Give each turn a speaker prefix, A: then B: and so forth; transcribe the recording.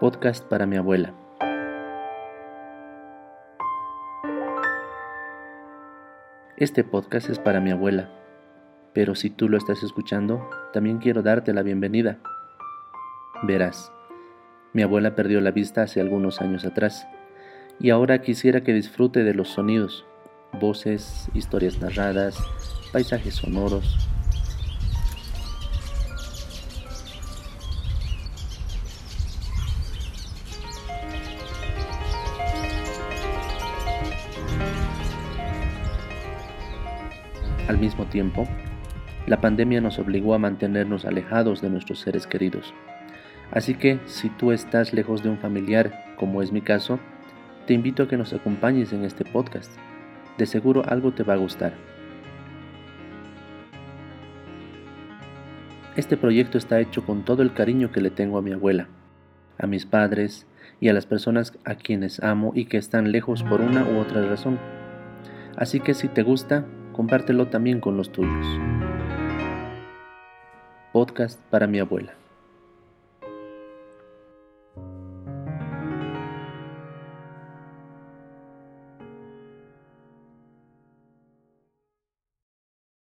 A: Podcast para mi abuela. Este podcast es para mi abuela, pero si tú lo estás escuchando, también quiero darte la bienvenida. Verás, mi abuela perdió la vista hace algunos años atrás, y ahora quisiera que disfrute de los sonidos, voces, historias narradas, paisajes sonoros, Al mismo tiempo, la pandemia nos obligó a mantenernos alejados de nuestros seres queridos. Así que si tú estás lejos de un familiar, como es mi caso, te invito a que nos acompañes en este podcast. De seguro algo te va a gustar. Este proyecto está hecho con todo el cariño que le tengo a mi abuela, a mis padres y a las personas a quienes amo y que están lejos por una u otra razón. Así que si te gusta, compártelo también con los tuyos. Podcast para mi abuela.